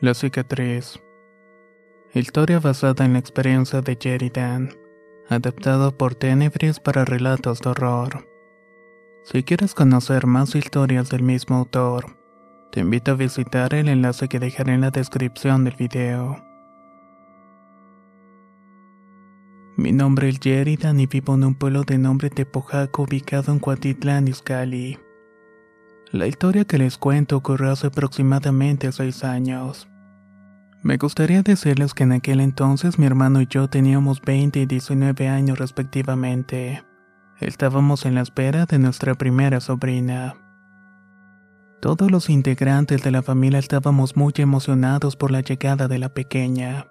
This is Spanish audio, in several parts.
La cicatriz. Historia basada en la experiencia de Dan, adaptado por Tenebris para relatos de horror. Si quieres conocer más historias del mismo autor, te invito a visitar el enlace que dejaré en la descripción del video. Mi nombre es Jeridan y vivo en un pueblo de nombre Tepojaco ubicado en Cuatitlán, Izcalli. La historia que les cuento ocurrió hace aproximadamente seis años. Me gustaría decirles que en aquel entonces mi hermano y yo teníamos 20 y 19 años respectivamente. Estábamos en la espera de nuestra primera sobrina. Todos los integrantes de la familia estábamos muy emocionados por la llegada de la pequeña.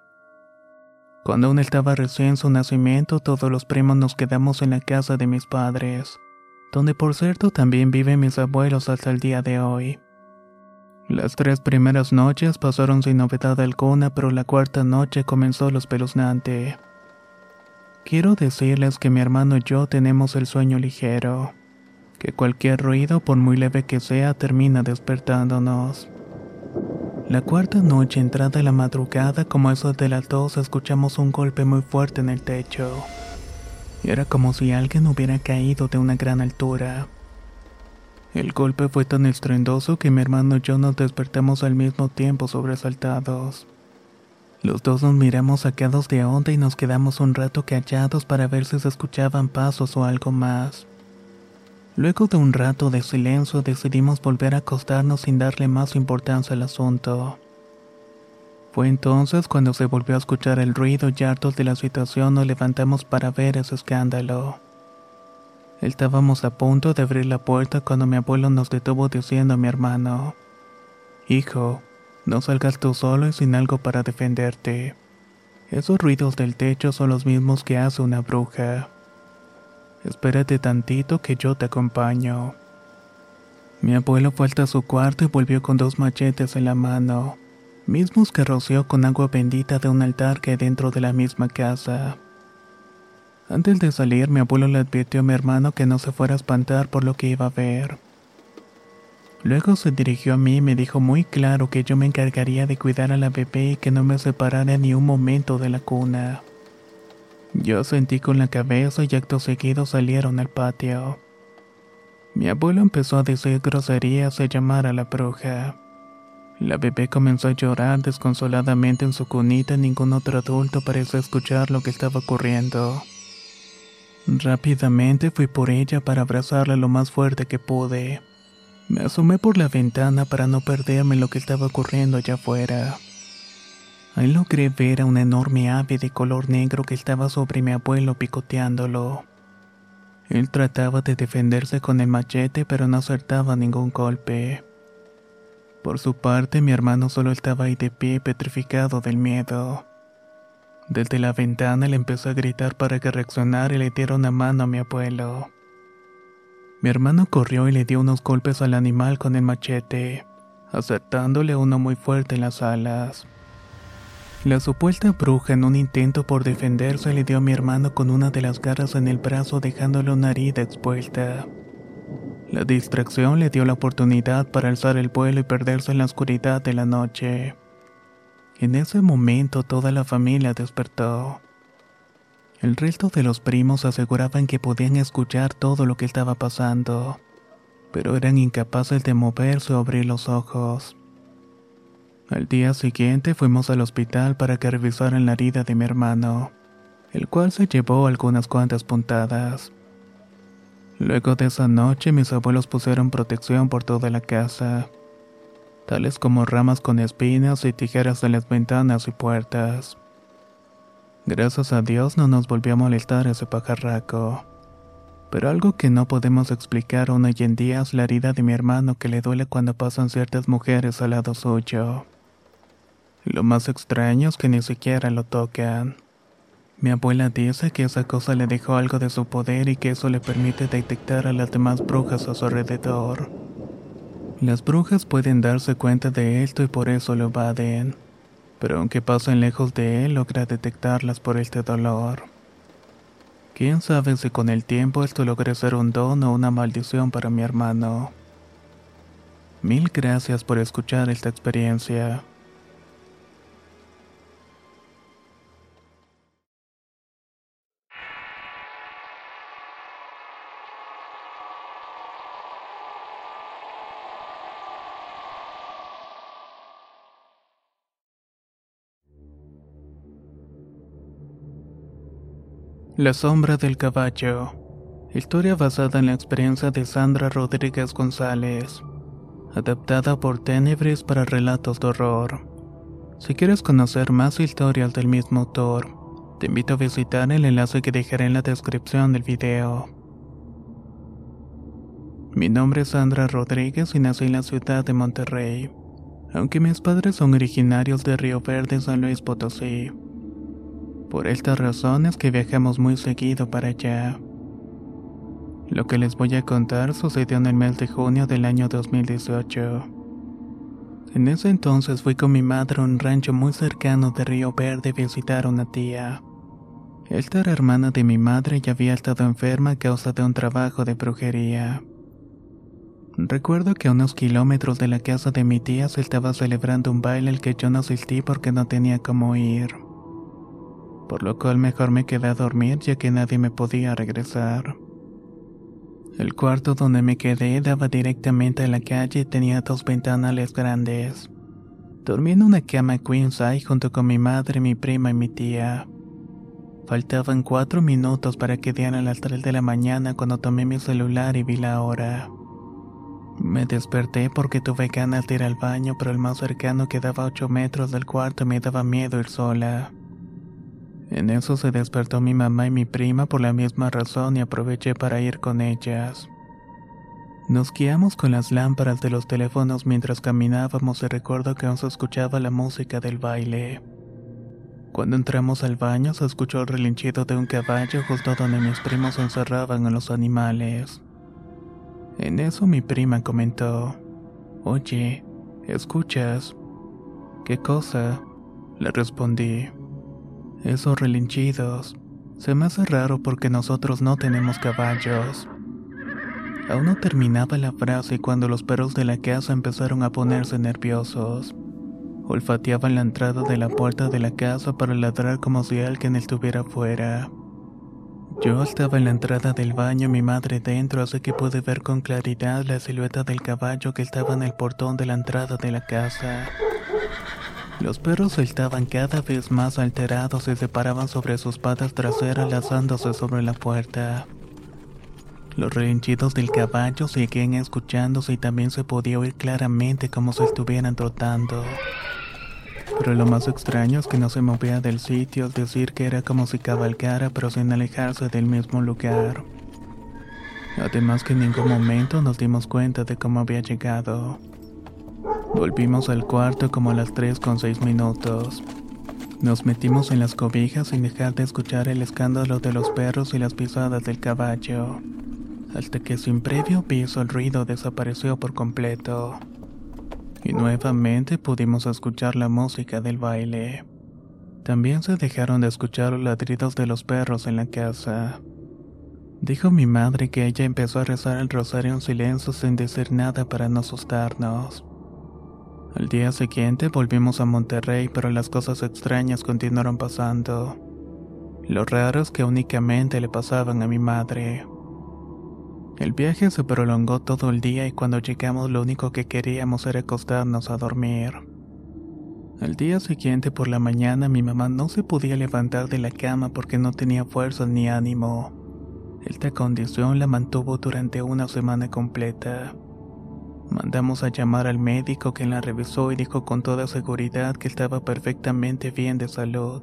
Cuando aún estaba recién su nacimiento, todos los primos nos quedamos en la casa de mis padres donde por cierto también viven mis abuelos hasta el día de hoy. Las tres primeras noches pasaron sin novedad alguna, pero la cuarta noche comenzó lo espeluznante. Quiero decirles que mi hermano y yo tenemos el sueño ligero, que cualquier ruido, por muy leve que sea, termina despertándonos. La cuarta noche, entrada la madrugada, como eso de las dos, escuchamos un golpe muy fuerte en el techo. Era como si alguien hubiera caído de una gran altura. El golpe fue tan estruendoso que mi hermano y yo nos despertamos al mismo tiempo sobresaltados. Los dos nos miramos sacados de onda y nos quedamos un rato callados para ver si se escuchaban pasos o algo más. Luego de un rato de silencio decidimos volver a acostarnos sin darle más importancia al asunto. Fue entonces cuando se volvió a escuchar el ruido y hartos de la situación nos levantamos para ver ese escándalo. Estábamos a punto de abrir la puerta cuando mi abuelo nos detuvo diciendo a mi hermano, Hijo, no salgas tú solo y sin algo para defenderte. Esos ruidos del techo son los mismos que hace una bruja. Espérate tantito que yo te acompaño. Mi abuelo fue hasta su cuarto y volvió con dos machetes en la mano mismos que roció con agua bendita de un altar que hay dentro de la misma casa. Antes de salir, mi abuelo le advirtió a mi hermano que no se fuera a espantar por lo que iba a ver. Luego se dirigió a mí y me dijo muy claro que yo me encargaría de cuidar a la bebé y que no me separara ni un momento de la cuna. Yo sentí con la cabeza y acto seguido salieron al patio. Mi abuelo empezó a decir groserías y a llamar a la bruja. La bebé comenzó a llorar desconsoladamente en su cunita y ningún otro adulto pareció escuchar lo que estaba ocurriendo. Rápidamente fui por ella para abrazarla lo más fuerte que pude. Me asomé por la ventana para no perderme lo que estaba ocurriendo allá afuera. Ahí logré ver a una enorme ave de color negro que estaba sobre mi abuelo picoteándolo. Él trataba de defenderse con el machete pero no acertaba ningún golpe. Por su parte, mi hermano solo estaba ahí de pie petrificado del miedo. Desde la ventana le empezó a gritar para que reaccionara y le diera una mano a mi abuelo. Mi hermano corrió y le dio unos golpes al animal con el machete, acertándole uno muy fuerte en las alas. La supuesta bruja, en un intento por defenderse, le dio a mi hermano con una de las garras en el brazo, dejándole una herida expuesta. La distracción le dio la oportunidad para alzar el vuelo y perderse en la oscuridad de la noche. En ese momento toda la familia despertó. El resto de los primos aseguraban que podían escuchar todo lo que estaba pasando, pero eran incapaces de moverse o abrir los ojos. Al día siguiente fuimos al hospital para que revisaran la herida de mi hermano, el cual se llevó algunas cuantas puntadas. Luego de esa noche mis abuelos pusieron protección por toda la casa, tales como ramas con espinas y tijeras en las ventanas y puertas. Gracias a Dios no nos volvió a molestar ese pajarraco. Pero algo que no podemos explicar aún hoy en día es la herida de mi hermano que le duele cuando pasan ciertas mujeres al lado suyo. Lo más extraño es que ni siquiera lo tocan. Mi abuela dice que esa cosa le dejó algo de su poder y que eso le permite detectar a las demás brujas a su alrededor. Las brujas pueden darse cuenta de esto y por eso lo evaden, pero aunque pasen lejos de él logra detectarlas por este dolor. Quién sabe si con el tiempo esto logra ser un don o una maldición para mi hermano. Mil gracias por escuchar esta experiencia. La sombra del caballo. Historia basada en la experiencia de Sandra Rodríguez González. Adaptada por Tenebris para relatos de horror. Si quieres conocer más historias del mismo autor, te invito a visitar el enlace que dejaré en la descripción del video. Mi nombre es Sandra Rodríguez y nací en la ciudad de Monterrey, aunque mis padres son originarios de Río Verde, San Luis Potosí. Por estas razones que viajamos muy seguido para allá. Lo que les voy a contar sucedió en el mes de junio del año 2018. En ese entonces fui con mi madre a un rancho muy cercano de Río Verde a visitar a una tía. Esta era hermana de mi madre y había estado enferma a causa de un trabajo de brujería. Recuerdo que a unos kilómetros de la casa de mi tía se estaba celebrando un baile al que yo no asistí porque no tenía cómo ir por lo cual mejor me quedé a dormir ya que nadie me podía regresar. El cuarto donde me quedé daba directamente a la calle y tenía dos ventanales grandes. Dormí en una cama queen size junto con mi madre, mi prima y mi tía. Faltaban cuatro minutos para que dieran las tres de la mañana cuando tomé mi celular y vi la hora. Me desperté porque tuve ganas de ir al baño, pero el más cercano quedaba a ocho metros del cuarto y me daba miedo ir sola. En eso se despertó mi mamá y mi prima por la misma razón y aproveché para ir con ellas. Nos guiamos con las lámparas de los teléfonos mientras caminábamos y recuerdo que aún se escuchaba la música del baile. Cuando entramos al baño se escuchó el relinchido de un caballo justo donde mis primos encerraban a los animales. En eso mi prima comentó, Oye, ¿escuchas? ¿Qué cosa? Le respondí. Esos relinchidos. Se me hace raro porque nosotros no tenemos caballos. Aún no terminaba la frase cuando los perros de la casa empezaron a ponerse nerviosos. Olfateaban la entrada de la puerta de la casa para ladrar como si alguien estuviera fuera. Yo estaba en la entrada del baño, mi madre dentro, así que pude ver con claridad la silueta del caballo que estaba en el portón de la entrada de la casa. Los perros estaban cada vez más alterados y se paraban sobre sus patas traseras lanzándose sobre la puerta. Los relinchidos del caballo seguían escuchándose y también se podía oír claramente como si estuvieran trotando. Pero lo más extraño es que no se movía del sitio, al decir que era como si cabalgara pero sin alejarse del mismo lugar. Además que en ningún momento nos dimos cuenta de cómo había llegado. Volvimos al cuarto como a las 3 con 6 minutos. Nos metimos en las cobijas sin dejar de escuchar el escándalo de los perros y las pisadas del caballo, hasta que sin previo piso el ruido desapareció por completo. Y nuevamente pudimos escuchar la música del baile. También se dejaron de escuchar los ladridos de los perros en la casa. Dijo mi madre que ella empezó a rezar el rosario en silencio sin decir nada para no asustarnos. Al día siguiente volvimos a Monterrey, pero las cosas extrañas continuaron pasando. Lo raro es que únicamente le pasaban a mi madre. El viaje se prolongó todo el día y cuando llegamos lo único que queríamos era acostarnos a dormir. Al día siguiente por la mañana mi mamá no se podía levantar de la cama porque no tenía fuerzas ni ánimo. Esta condición la mantuvo durante una semana completa. Mandamos a llamar al médico quien la revisó y dijo con toda seguridad que estaba perfectamente bien de salud,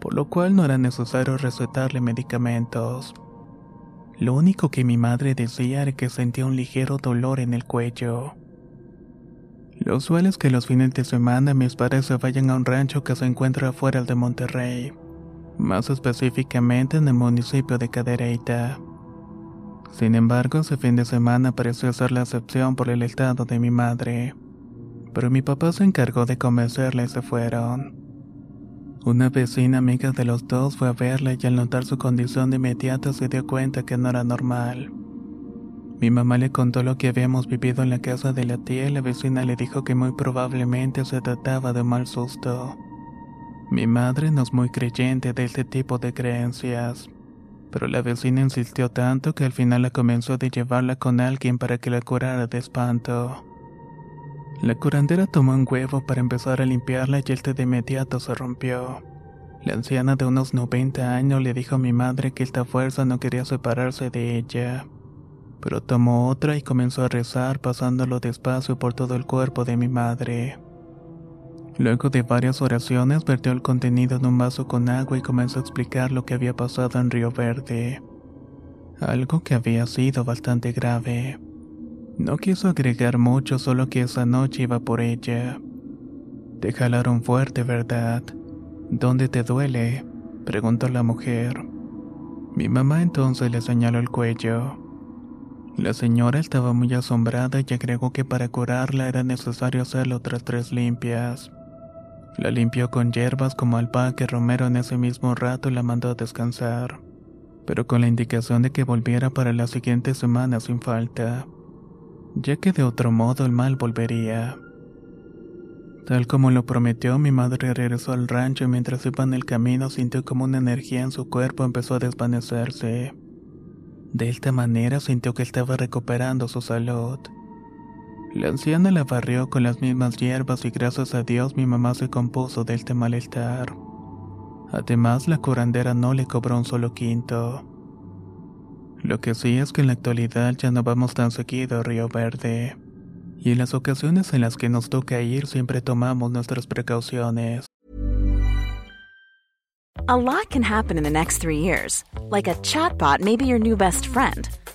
por lo cual no era necesario recetarle medicamentos. Lo único que mi madre decía era que sentía un ligero dolor en el cuello. Lo usual es que los fines de semana mis padres se vayan a un rancho que se encuentra afuera de Monterrey, más específicamente en el municipio de Cadereyta. Sin embargo, ese fin de semana pareció ser la excepción por el estado de mi madre. Pero mi papá se encargó de convencerla y se fueron. Una vecina amiga de los dos fue a verla y al notar su condición de inmediato se dio cuenta que no era normal. Mi mamá le contó lo que habíamos vivido en la casa de la tía y la vecina le dijo que muy probablemente se trataba de un mal susto. Mi madre no es muy creyente de este tipo de creencias pero la vecina insistió tanto que al final la comenzó de llevarla con alguien para que la curara de espanto. La curandera tomó un huevo para empezar a limpiarla y este de inmediato se rompió. La anciana de unos 90 años le dijo a mi madre que esta fuerza no quería separarse de ella, pero tomó otra y comenzó a rezar pasándolo despacio por todo el cuerpo de mi madre. Luego de varias oraciones, vertió el contenido en un vaso con agua y comenzó a explicar lo que había pasado en Río Verde. Algo que había sido bastante grave. No quiso agregar mucho, solo que esa noche iba por ella. Te jalaron fuerte, ¿verdad? ¿Dónde te duele? preguntó la mujer. Mi mamá entonces le señaló el cuello. La señora estaba muy asombrada y agregó que para curarla era necesario hacerle otras tres limpias. La limpió con hierbas como albahaca y romero en ese mismo rato la mandó a descansar, pero con la indicación de que volviera para la siguiente semana sin falta, ya que de otro modo el mal volvería. Tal como lo prometió, mi madre regresó al rancho y mientras iba en el camino sintió como una energía en su cuerpo empezó a desvanecerse. De esta manera sintió que estaba recuperando su salud. La anciana la barrió con las mismas hierbas y gracias a Dios mi mamá se compuso de este malestar. Además, la curandera no le cobró un solo quinto. Lo que sí es que en la actualidad ya no vamos tan seguido a Río Verde. Y en las ocasiones en las que nos toca ir siempre tomamos nuestras precauciones. A lot can happen in the next three years. Like a chatbot may be your new best friend.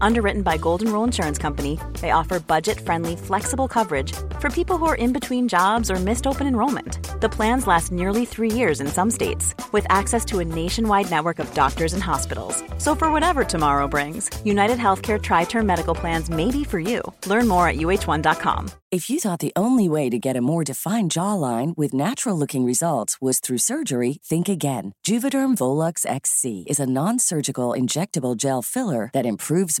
Underwritten by Golden Rule Insurance Company, they offer budget friendly, flexible coverage for people who are in between jobs or missed open enrollment. The plans last nearly three years in some states, with access to a nationwide network of doctors and hospitals. So, for whatever tomorrow brings, United Healthcare Tri Term Medical Plans may be for you. Learn more at uh1.com. If you thought the only way to get a more defined jawline with natural looking results was through surgery, think again. Juvederm Volux XC is a non surgical injectable gel filler that improves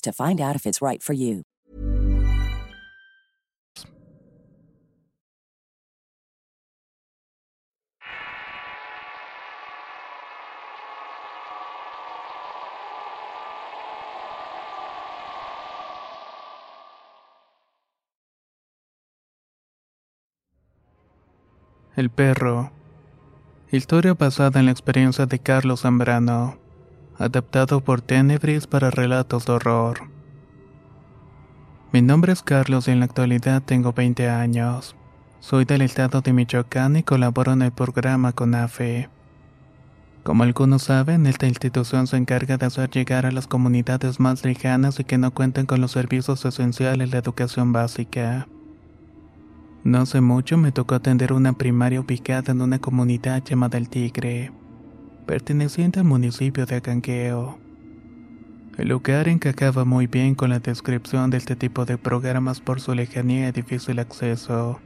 to find out if it's right for you. El perro. Historia basada en la experiencia de Carlos Zambrano. Adaptado por Tenebris para relatos de horror. Mi nombre es Carlos y en la actualidad tengo 20 años. Soy del estado de Michoacán y colaboro en el programa CONAFE. Como algunos saben, esta institución se encarga de hacer llegar a las comunidades más lejanas y que no cuentan con los servicios esenciales de educación básica. No hace mucho me tocó atender una primaria ubicada en una comunidad llamada El Tigre, perteneciente al municipio de Acanqueo. El lugar encajaba muy bien con la descripción de este tipo de programas por su lejanía y difícil acceso.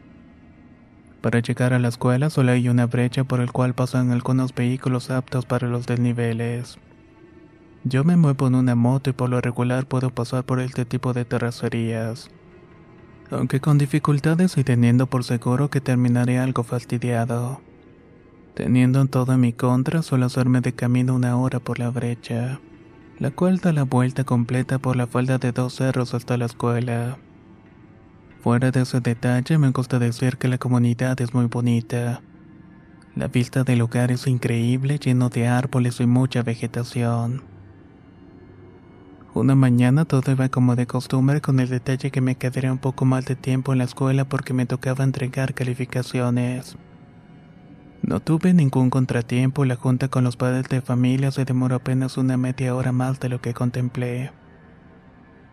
Para llegar a la escuela solo hay una brecha por el cual pasan algunos vehículos aptos para los desniveles. Yo me muevo en una moto y por lo regular puedo pasar por este tipo de terracerías. Aunque con dificultades y teniendo por seguro que terminaré algo fastidiado. Teniendo en todo en mi contra, suelo hacerme de camino una hora por la brecha, la cual da la vuelta completa por la falda de dos cerros hasta la escuela. Fuera de ese detalle, me gusta decir que la comunidad es muy bonita. La vista del lugar es increíble, lleno de árboles y mucha vegetación. Una mañana todo iba como de costumbre con el detalle que me quedaría un poco más de tiempo en la escuela porque me tocaba entregar calificaciones. No tuve ningún contratiempo la junta con los padres de familia se demoró apenas una media hora más de lo que contemplé.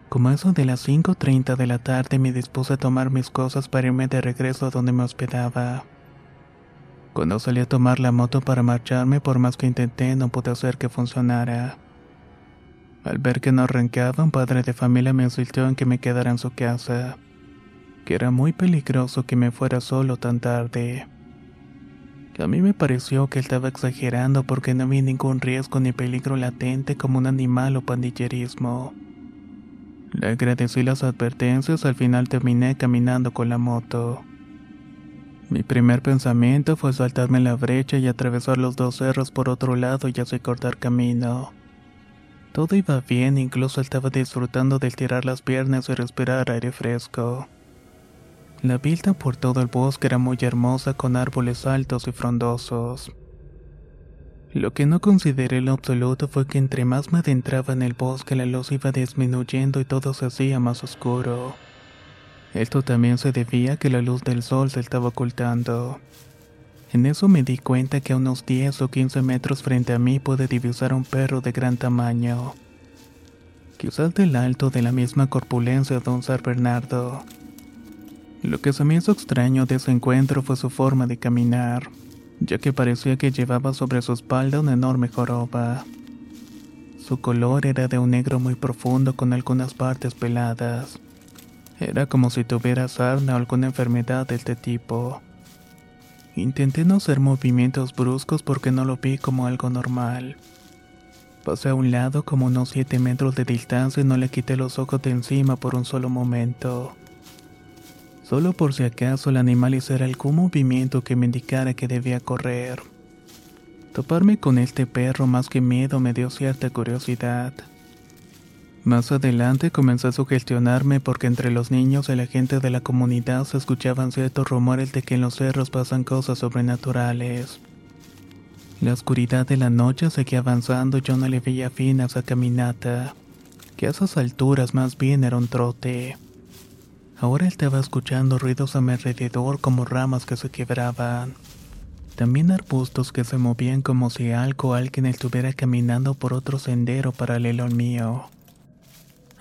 Como eso de las 5.30 de la tarde me dispuse a tomar mis cosas para irme de regreso a donde me hospedaba. Cuando salí a tomar la moto para marcharme, por más que intenté, no pude hacer que funcionara. Al ver que no arrancaba, un padre de familia me insistió en que me quedara en su casa, que era muy peligroso que me fuera solo tan tarde. A mí me pareció que estaba exagerando porque no vi ningún riesgo ni peligro latente como un animal o pandillerismo. Le agradecí las advertencias, al final terminé caminando con la moto. Mi primer pensamiento fue saltarme la brecha y atravesar los dos cerros por otro lado y así cortar camino. Todo iba bien, incluso estaba disfrutando de tirar las piernas y respirar aire fresco. La vista por todo el bosque era muy hermosa con árboles altos y frondosos. Lo que no consideré lo absoluto fue que entre más me adentraba en el bosque la luz iba disminuyendo y todo se hacía más oscuro. Esto también se debía a que la luz del sol se estaba ocultando. En eso me di cuenta que a unos 10 o 15 metros frente a mí pude divisar un perro de gran tamaño. Quizás del alto de la misma corpulencia de un San Bernardo. Lo que se me hizo extraño de ese encuentro fue su forma de caminar ya que parecía que llevaba sobre su espalda una enorme joroba. Su color era de un negro muy profundo con algunas partes peladas. Era como si tuviera sarna o alguna enfermedad de este tipo. Intenté no hacer movimientos bruscos porque no lo vi como algo normal. Pasé a un lado como unos 7 metros de distancia y no le quité los ojos de encima por un solo momento solo por si acaso el animal hiciera algún movimiento que me indicara que debía correr. Toparme con este perro más que miedo me dio cierta curiosidad. Más adelante comencé a sugestionarme porque entre los niños y la gente de la comunidad se escuchaban ciertos rumores de que en los cerros pasan cosas sobrenaturales. La oscuridad de la noche seguía avanzando y yo no le veía fin a esa caminata, que a esas alturas más bien era un trote. Ahora estaba escuchando ruidos a mi alrededor como ramas que se quebraban. También arbustos que se movían como si algo o alguien estuviera caminando por otro sendero paralelo al mío.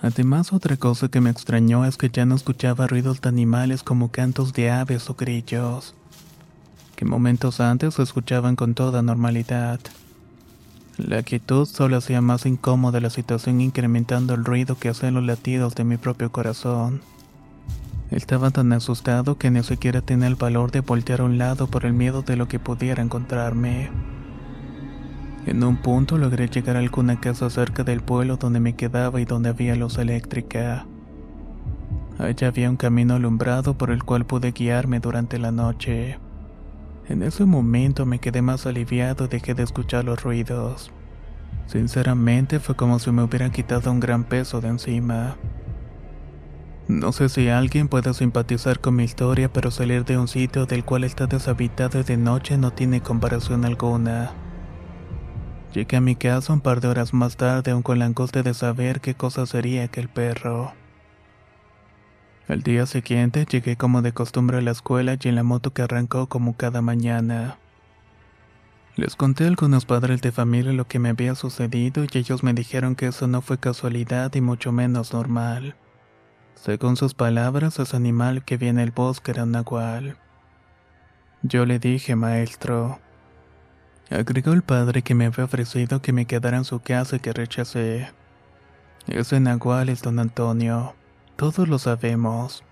Además, otra cosa que me extrañó es que ya no escuchaba ruidos de animales como cantos de aves o grillos, que momentos antes se escuchaban con toda normalidad. La quietud solo hacía más incómoda la situación incrementando el ruido que hacían los latidos de mi propio corazón. Estaba tan asustado que ni siquiera tenía el valor de voltear a un lado por el miedo de lo que pudiera encontrarme. En un punto logré llegar a alguna casa cerca del pueblo donde me quedaba y donde había luz eléctrica. Allá había un camino alumbrado por el cual pude guiarme durante la noche. En ese momento me quedé más aliviado y dejé de escuchar los ruidos. Sinceramente fue como si me hubieran quitado un gran peso de encima. No sé si alguien puede simpatizar con mi historia, pero salir de un sitio del cual está deshabitado de noche no tiene comparación alguna. Llegué a mi casa un par de horas más tarde, aún con la angustia de saber qué cosa sería aquel perro. Al día siguiente llegué como de costumbre a la escuela y en la moto que arrancó como cada mañana. Les conté a algunos padres de familia lo que me había sucedido y ellos me dijeron que eso no fue casualidad y mucho menos normal. Según sus palabras, ese animal que vi en el bosque era un nahual. Yo le dije, maestro. Agregó el padre que me había ofrecido que me quedara en su casa y que rechacé. Ese nahual es don Antonio. Todos lo sabemos.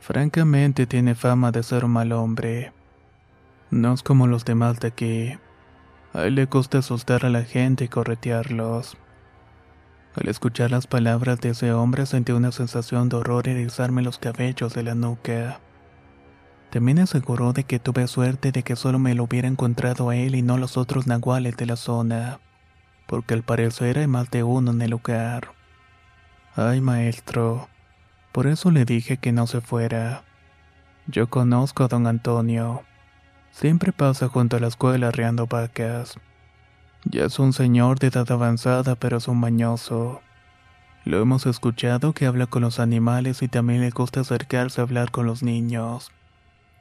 Francamente tiene fama de ser un mal hombre. No es como los demás de aquí. A él le gusta asustar a la gente y corretearlos. Al escuchar las palabras de ese hombre sentí una sensación de horror erizarme los cabellos de la nuca. También aseguró de que tuve suerte de que solo me lo hubiera encontrado a él y no los otros nahuales de la zona, porque al parecer hay más de uno en el lugar. Ay, maestro, por eso le dije que no se fuera. Yo conozco a don Antonio. Siempre pasa junto a la escuela arreando vacas. Ya es un señor de edad avanzada, pero es un mañoso. Lo hemos escuchado que habla con los animales y también le gusta acercarse a hablar con los niños.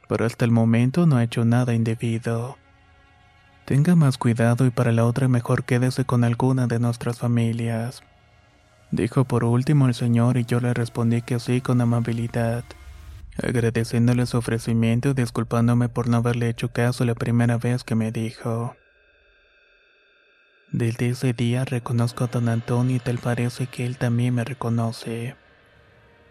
Pero hasta el momento no ha hecho nada indebido. Tenga más cuidado y para la otra mejor quédese con alguna de nuestras familias. Dijo por último el señor y yo le respondí que sí con amabilidad agradeciéndole su ofrecimiento y disculpándome por no haberle hecho caso la primera vez que me dijo. Desde ese día reconozco a don Antonio y tal parece que él también me reconoce.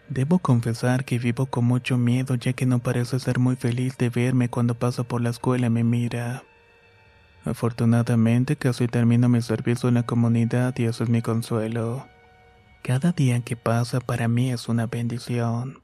Debo confesar que vivo con mucho miedo ya que no parece ser muy feliz de verme cuando pasa por la escuela y me mira. Afortunadamente casi termino mi servicio en la comunidad y eso es mi consuelo. Cada día que pasa para mí es una bendición.